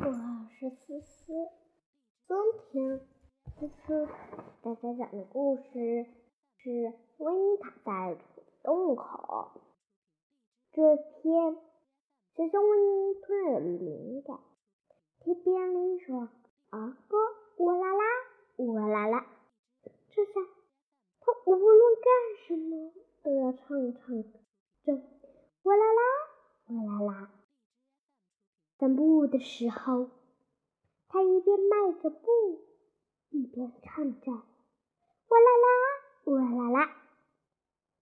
我是思思，今天思思给大家讲的故事是《维尼卡在洞口》。这天，小熊维尼突然有了灵感，他编了一首儿歌：呜啦啦，呜啦啦。这下，他无论干什么都要唱唱这呜啦啦，呜啦啦。散步的时候，他一边迈着步，一边唱着：“哇啦啦，哇啦啦。”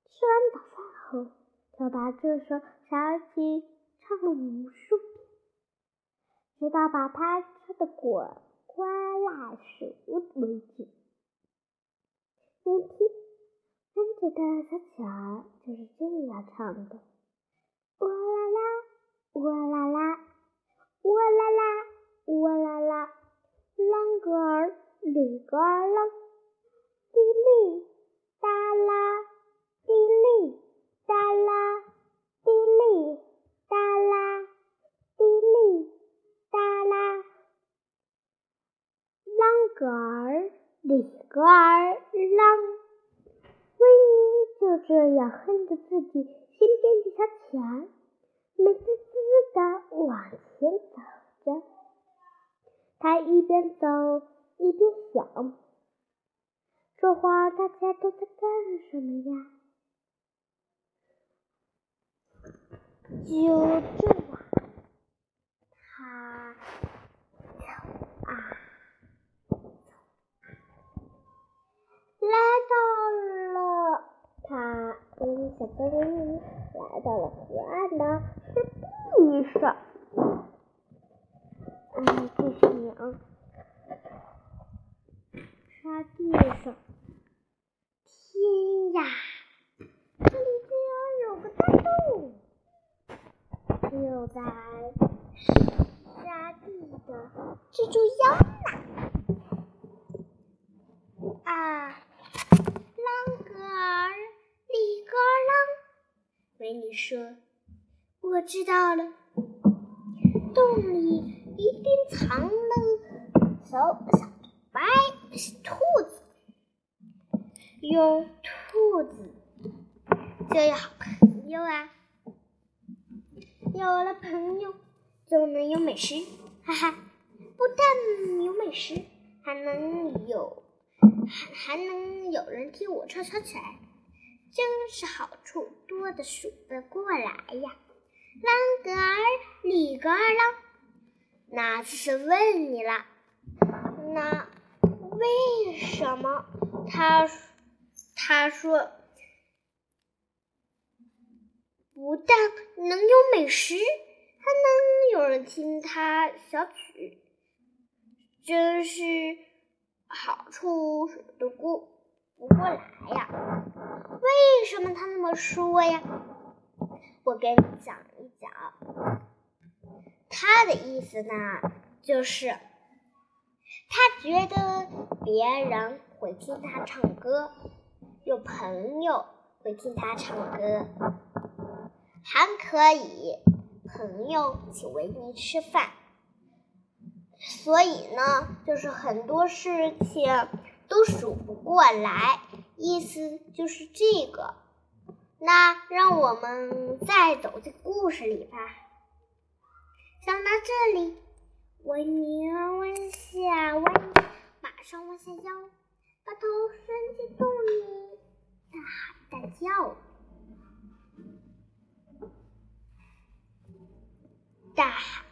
吃完早饭后，他把这首小曲唱了无数遍，直到把它唱得滚瓜烂熟为止。你听，跟着的小曲儿就是这样唱的：“哇啦啦，哇啦啦。”哇啦啦，哇啦啦，啷个儿里个儿啷，滴哩哒啦，滴哩哒啦，滴哩哒啦，滴哩哒啦，啷个儿里个儿啷。维尼就这样哼着自己新编的小曲儿，美滋滋的往前走着。他一边走一边想：这会儿大家都在干什么呀？就这样，他走啊走啊，来到了他跟小动物来到了河岸的沙地上。嗯，这是鸟。沙地上，天呀，这里竟然有个大洞！就在沙地的蜘蛛腰那。啊，啷个儿里个儿啷。维尼说：“我知道了，洞里一定藏了小小白兔子。有兔子就有好朋友啊，有了朋友就能有美食，哈哈！不但有美食，还能有还还能有人替我唱小曲儿。”真是好处多的数得过来呀！啷个儿里个儿啷，那次问你了，那为什么他他说不但能有美食，还能有人听他小曲，真是好处数得过不过来呀！为什么他那么说呀？我给你讲一讲。他的意思呢，就是他觉得别人会听他唱歌，有朋友会听他唱歌，还可以朋友请维尼吃饭。所以呢，就是很多事情都数不过来。意思就是这个，那让我们再走进故事里吧。想到这里，维尼弯下弯，马上弯下腰，把头伸进洞里，大喊大叫，大喊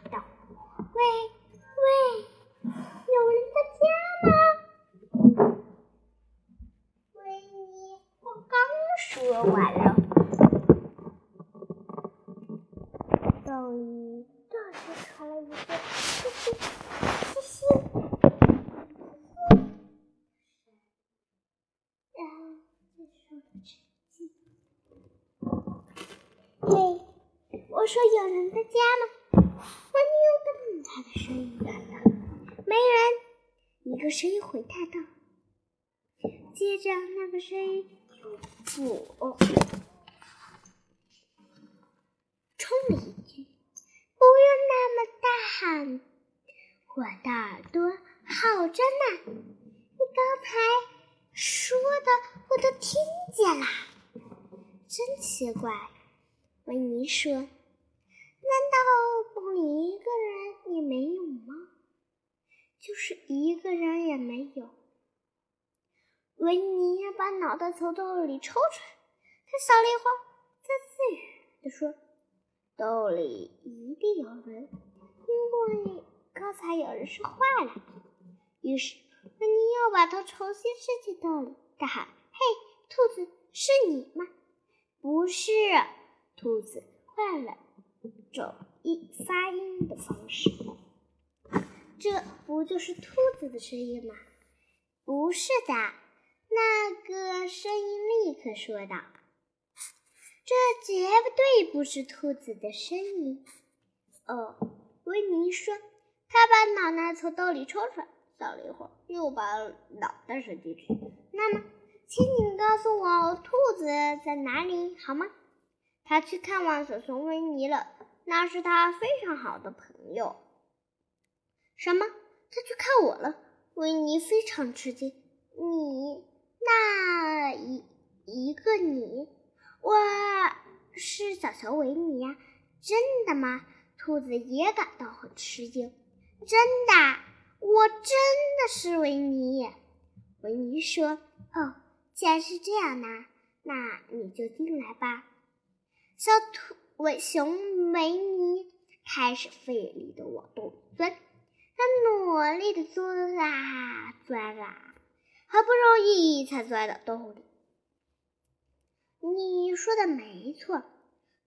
个声音回答道。接着那个声音。不，冲了一句：“不用那么大喊，我的耳朵好着呢，你刚才说的我都听见了，真奇怪。维尼说：“难道洞里一个人也没有吗？就是一个人也没有。”维尼把脑袋从洞里抽出来，他想了一会儿，再自语地说：“洞里一定有人，因为……”刚才有人说话了，于是维尼又把头重新伸进洞里，大喊：“嘿，兔子，是你吗？”“不是。”兔子换了种音发音的方式。“这不就是兔子的声音吗？”“不是的。”那个声音立刻说道，“这绝对不是兔子的声音。”哦，维尼说。他把脑袋从兜里抽出来，想了一会儿，又把脑袋伸进去。那么，请你告诉我，兔子在哪里好吗？他去看望小熊维尼了，那是他非常好的朋友。什么？他去看我了？维尼非常吃惊。你那一一个你，我是小熊维尼呀？真的吗？兔子也感到很吃惊。真的，我真的是维尼。维尼说：“哦，既然是这样呢，那你就进来吧。”小兔熊维尼开始费力的往洞里钻，他努力的钻啊钻啊，好不容易才钻到洞里。你说的没错，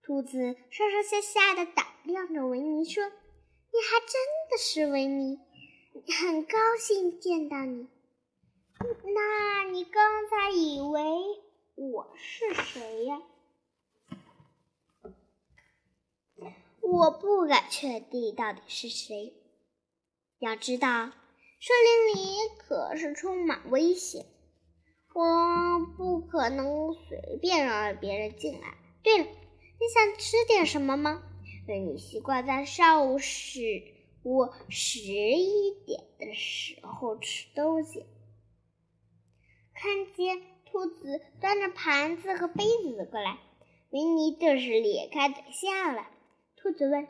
兔子上上下下的打量着维尼说。你还真的是维尼，很高兴见到你。那你刚才以为我是谁呀？我不敢确定到底是谁。要知道，森林里可是充满危险，我不可能随便让别人进来。对了，你想吃点什么吗？你习惯在上午十我十一点的时候吃东西。看见兔子端着盘子和杯子过来，维尼顿时咧开嘴笑了。兔子问：“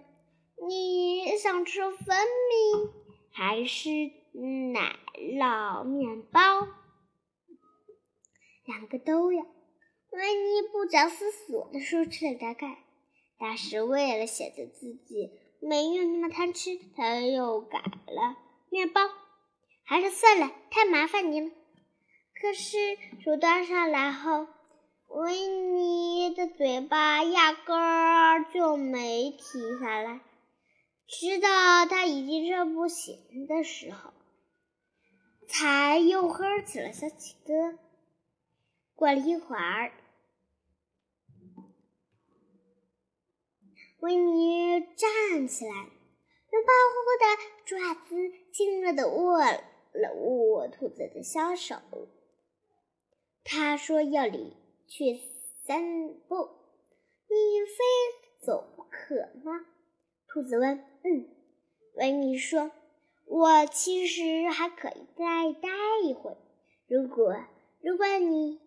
你想吃蜂蜜还是奶酪面包？”两个都要。维尼不假思索地说出了大概。但是为了显得自己没有那么贪吃，他又改了面包。还是算了，太麻烦你了。可是手端上来后，维尼的嘴巴压根儿就没停下来，直到他已经热不行的时候，才又哼起了小曲歌。过了一会儿。维尼站起来，用胖乎乎的爪子亲热地握了握兔子的小手。他说：“要离去散步，你非走不可吗？”兔子问。“嗯。”维尼说，“我其实还可以再待一会。如果如果你……”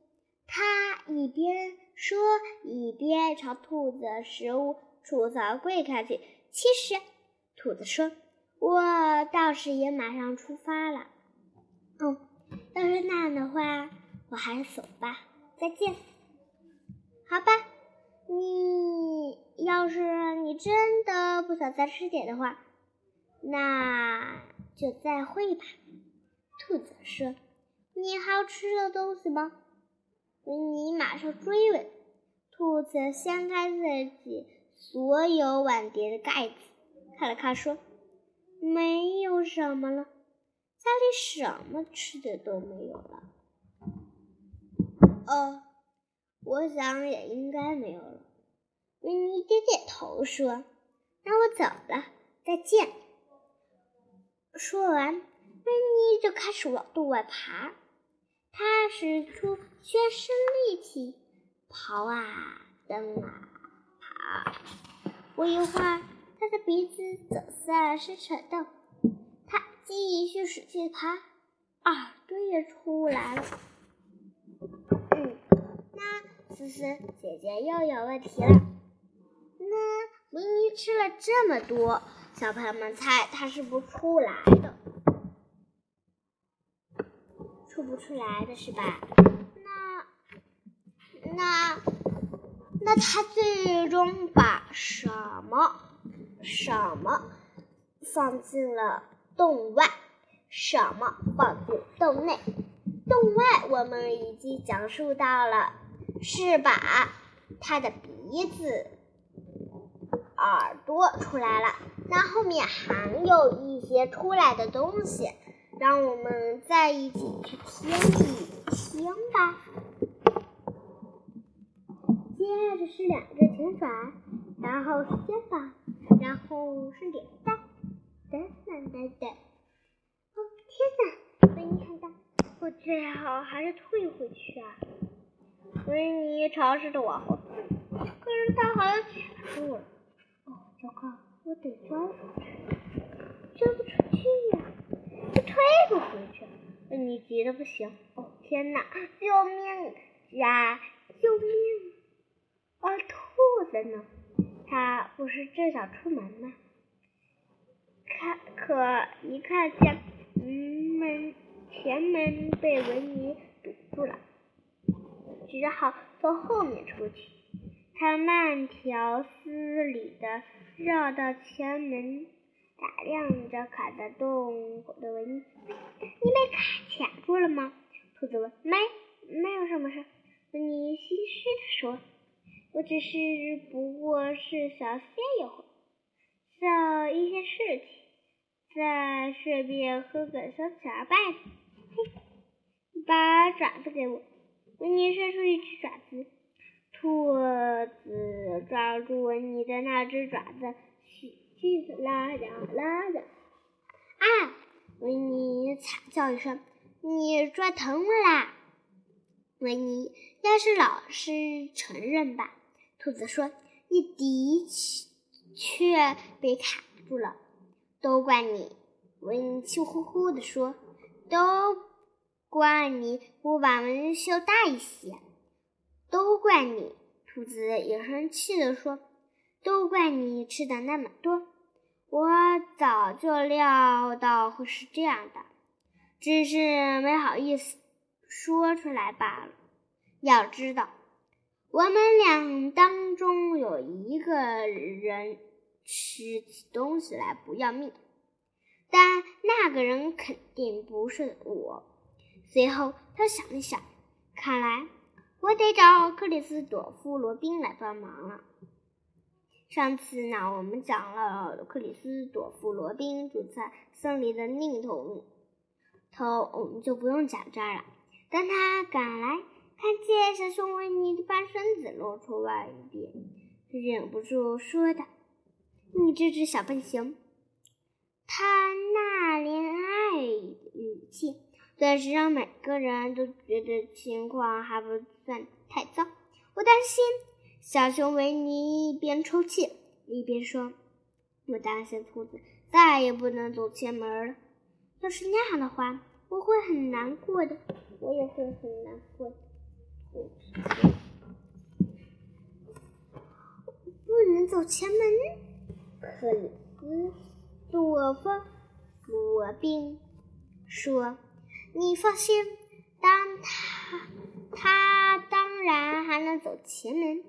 他一边说，一边朝兔子的食物。储藏柜看去，其实，兔子说：“我倒是也马上出发了。”哦，要是那样的话，我还是走吧。再见。好吧，你要是你真的不想再吃点的话，那就再会吧。兔子说：“你还要吃的东西吗？”维尼马上追问。兔子掀开自己。所有碗碟的盖子，看了看，说：“没有什么了，家里什么吃的都没有了。”哦，我想也应该没有了。维尼点点头说：“那我走了，再见。”说完，维尼就开始往洞外爬。他使出全身力气，刨啊，蹬啊。不一会儿，他的鼻子走下了深水洞，他继续使劲爬，耳朵也出来了。思思姐姐又有问题了。那维尼吃了这么多，小朋友们猜他是不出来的，出不出来的是吧？那那那他最终把什么什么放进了洞外，什么放进洞内？洞外我们已经讲述到了，是把他的鼻子。耳朵出来了，那后面还有一些出来的东西，让我们再一起去听一听吧。接着是两只前爪，然后是肩膀，然后是脸蛋，等等等等。哦，天哪！维尼看到，我最好还是退回去啊。维尼尝试着往后退，可是他好像卡住了。哦糟糕，我得钻出去，钻不出去呀，我退不回去。你急的不行。哦，天哪，救命呀！救命！啊，兔子呢？它不是正想出门吗？看，可一看见门前门被维尼堵住了，只好从后面出去。他慢条斯理地。绕到前门，打量着卡在洞口的维尼。你被卡卡住了吗？兔子问。没，没有什么事。维尼心虚的说：“我只是不过是想歇一会儿，一些事情，再顺便喝个小茶吧。”嘿，把爪子给我。维尼伸出一只爪子。兔子抓住维尼的那只爪子，使劲的拉呀拉呀！啊！维尼惨叫一声：“你抓疼我啦！”维尼，要是老实承认吧。兔子说：“你的确被卡住了，都怪你。”维尼气呼呼地说：“都怪你不把门修大一些。”都怪你！兔子也生气地说：“都怪你吃的那么多，我早就料到会是这样的，只是没好意思说出来罢了。要知道，我们俩当中有一个人吃起东西来不要命，但那个人肯定不是我。”随后，他想了想，看来……我得找克里斯朵夫·罗宾来帮忙了。上次呢，我们讲了克里斯朵夫·罗宾住在森林的另一头，头我们就不用讲这儿了。当他赶来，看见小熊维尼的半身子露出外边，忍不住说道：“你这只小笨熊！”他那怜爱的语气。但是让每个人都觉得情况还不算太糟。我担心小熊维尼一边抽泣一边说：“我担心兔子再也不能走前门了。要是那样的话，我会很难过的。我也会很难过。”不能走前门。克里斯朵夫·罗宾说。你放心，当他他当然还能走前门，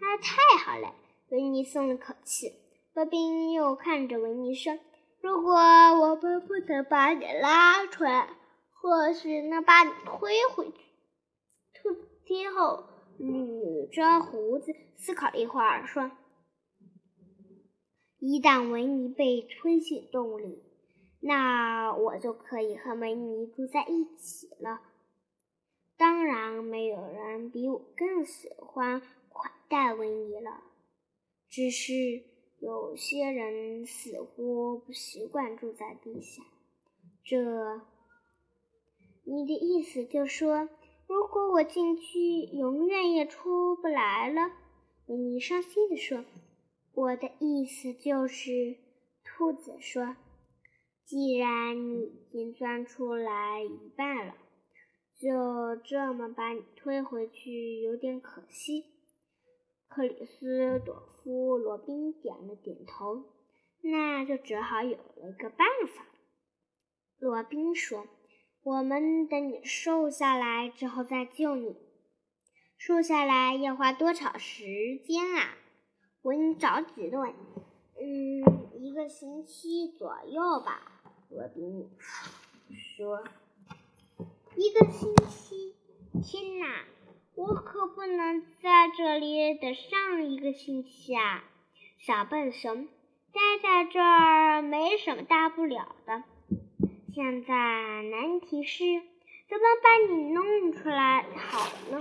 那太好了。维尼松了口气。罗宾又看着维尼说：“如果我们不能把你拉出来，或许能把你推回去。”兔听后捋着胡子思考了一会儿，说：“一旦维尼被推进洞里。”那我就可以和维尼住在一起了。当然，没有人比我更喜欢款待维尼了。只是有些人似乎不习惯住在地下。这，你的意思就说，如果我进去，永远也出不来了？维尼伤心地说。我的意思就是，兔子说。既然你已经钻出来一半了，就这么把你推回去，有点可惜。”克里斯朵夫·罗宾点了点头。那就只好有了一个办法。罗宾说：“我们等你瘦下来之后再救你。瘦下来要花多少时间啊？”我着急的问。“嗯，一个星期左右吧。”罗宾说。“一个星期？天哪！我可不能在这里等上一个星期啊！”小笨熊。待在这儿没什么大不了的。现在难题是怎么把你弄出来好呢？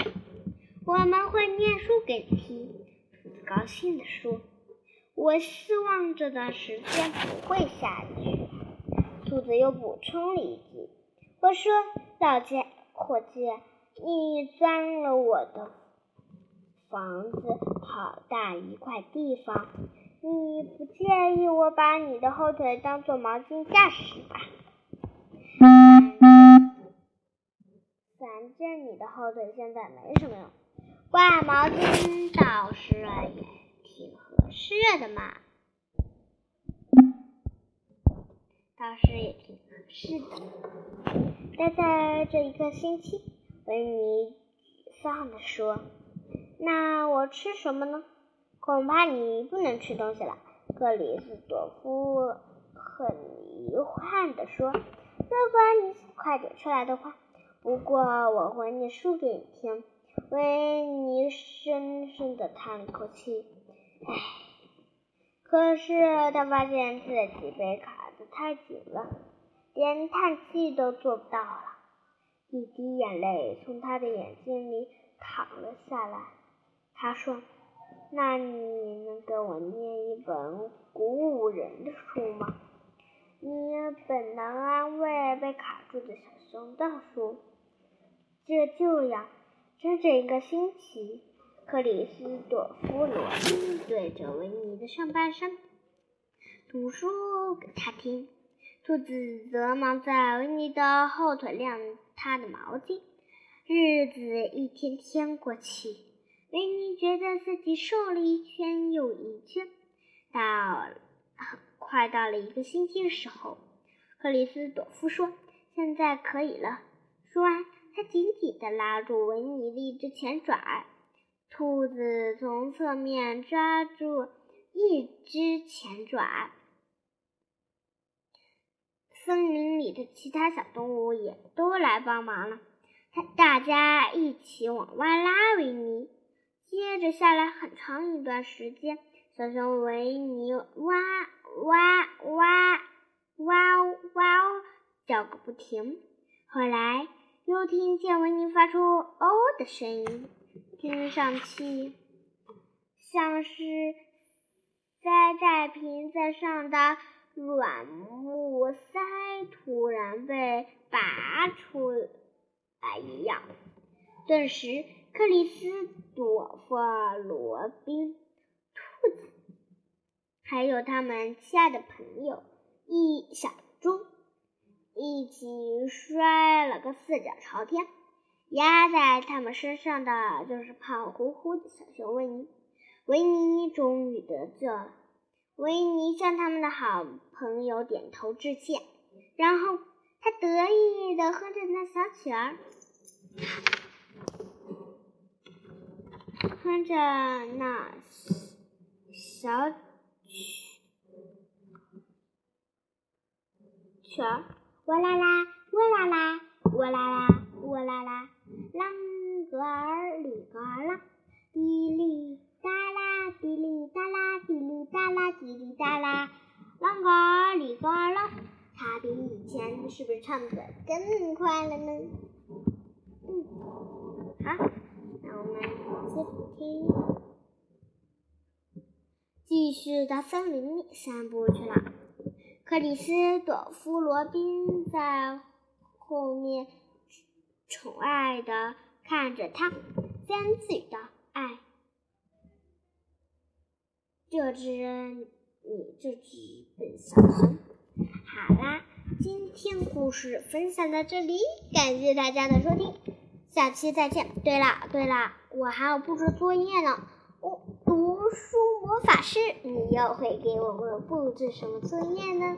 我们会念书给你听。高兴地说：“我希望这段时间不会下雨。”兔子又补充了一句：“我说，老姐，伙计，你钻了我的房子好大一块地方。”你不介意我把你的后腿当做毛巾架使吧？反正你的后腿现在没什么用，挂毛巾倒是也挺合适的嘛。倒是也挺合适的。待在这一个星期，维尼沮丧地说：“那我吃什么呢？”恐怕你不能吃东西了，克里斯朵夫很遗憾地说：“如果你快点出来的话，不过我会念书给你听。”维尼深深地叹了口气：“唉。”可是他发现自己被卡得太紧了，连叹气都做不到了。一滴眼泪从他的眼睛里淌了下来。他说。那你能给我念一本鼓舞人的书吗？你本能安慰被卡住的小熊的书。这就要整整一个星期。克里斯朵夫罗宾对着维尼的上半身读书给他听，兔子则忙在维尼的后腿晾他的毛巾。日子一天天过去。维尼觉得自己瘦了一圈又一圈，到快到了一个星期的时候，克里斯朵夫说：“现在可以了。”说完，他紧紧地拉住维尼的一只前爪。兔子从侧面抓住一只前爪，森林里的其他小动物也都来帮忙了。他大家一起往外拉维尼。接着下来很长一段时间，小熊维尼哇哇哇哇哇叫个不停。后来又听见维尼发出哦的声音，听上去像是塞在瓶子上的软木塞突然被拔出来一样。顿时。克里斯朵夫、罗宾、兔子，还有他们亲爱的朋友一小猪，一起摔了个四脚朝天。压在他们身上的就是胖乎乎的小熊维尼。维尼终于得救了。维尼向他们的好朋友点头致谢，然后他得意地哼着那小曲儿。哼着那小曲曲儿，哇啦啦，哇啦啦，哇啦啦，哇啦啦，啷个儿里个啷，滴哩哒啦，滴哩哒啦，滴哩哒啦，滴哩哒啦，啷个儿里个啷。他比以前是不是唱的更快了呢？嗯，好。那我们接着听，继续到森林里散步去了。克里斯朵夫·罗宾在后面宠爱的看着他，自言自语道：“哎，这只你这只笨小熊，好啦。”今天故事分享到这里，感谢大家的收听，下期再见。对了对了，我还要布置作业呢。哦，读书魔法师，你又会给我们布置什么作业呢？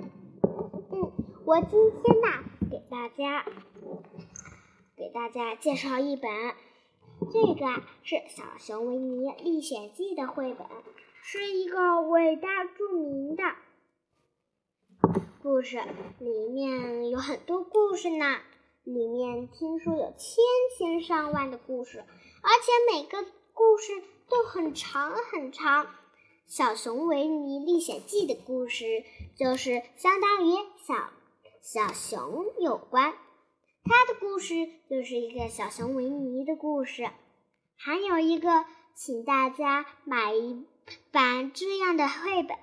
嗯，我今天呢，给大家大家介绍一本，这个啊是《小熊维尼历险记》的绘本，是一个伟大著名的。故事里面有很多故事呢，里面听说有千千上万的故事，而且每个故事都很长很长。小熊维尼历险记的故事就是相当于小小熊有关，他的故事就是一个小熊维尼的故事。还有一个，请大家买一本这样的绘本。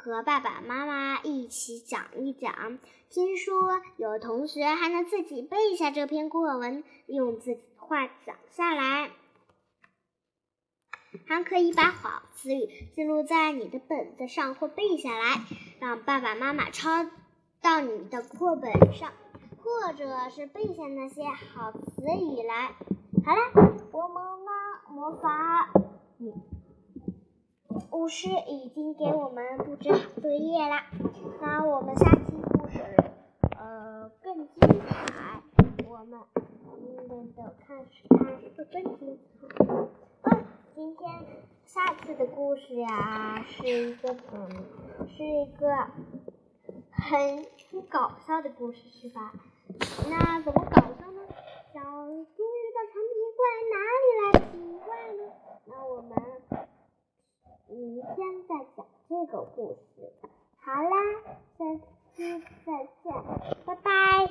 和爸爸妈妈一起讲一讲。听说有同学还能自己背下这篇课文，用自己的话讲下来，还可以把好词语记录在你的本子上或背下来，让爸爸妈妈抄到你的课本上，或者是背下那些好词语来。好了，我们呢魔法，巫师已经给我们布置好作业啦，那我们下期故事呃更精彩，我们等等看看是更精彩。嗯，今天下次的故事呀是一个嗯是一个很很搞笑的故事是吧？那怎么搞笑呢？小猪遇到长鼻怪，哪里来的皮怪呢？那我们。明天再讲这个故事。好啦，下期再见，拜拜。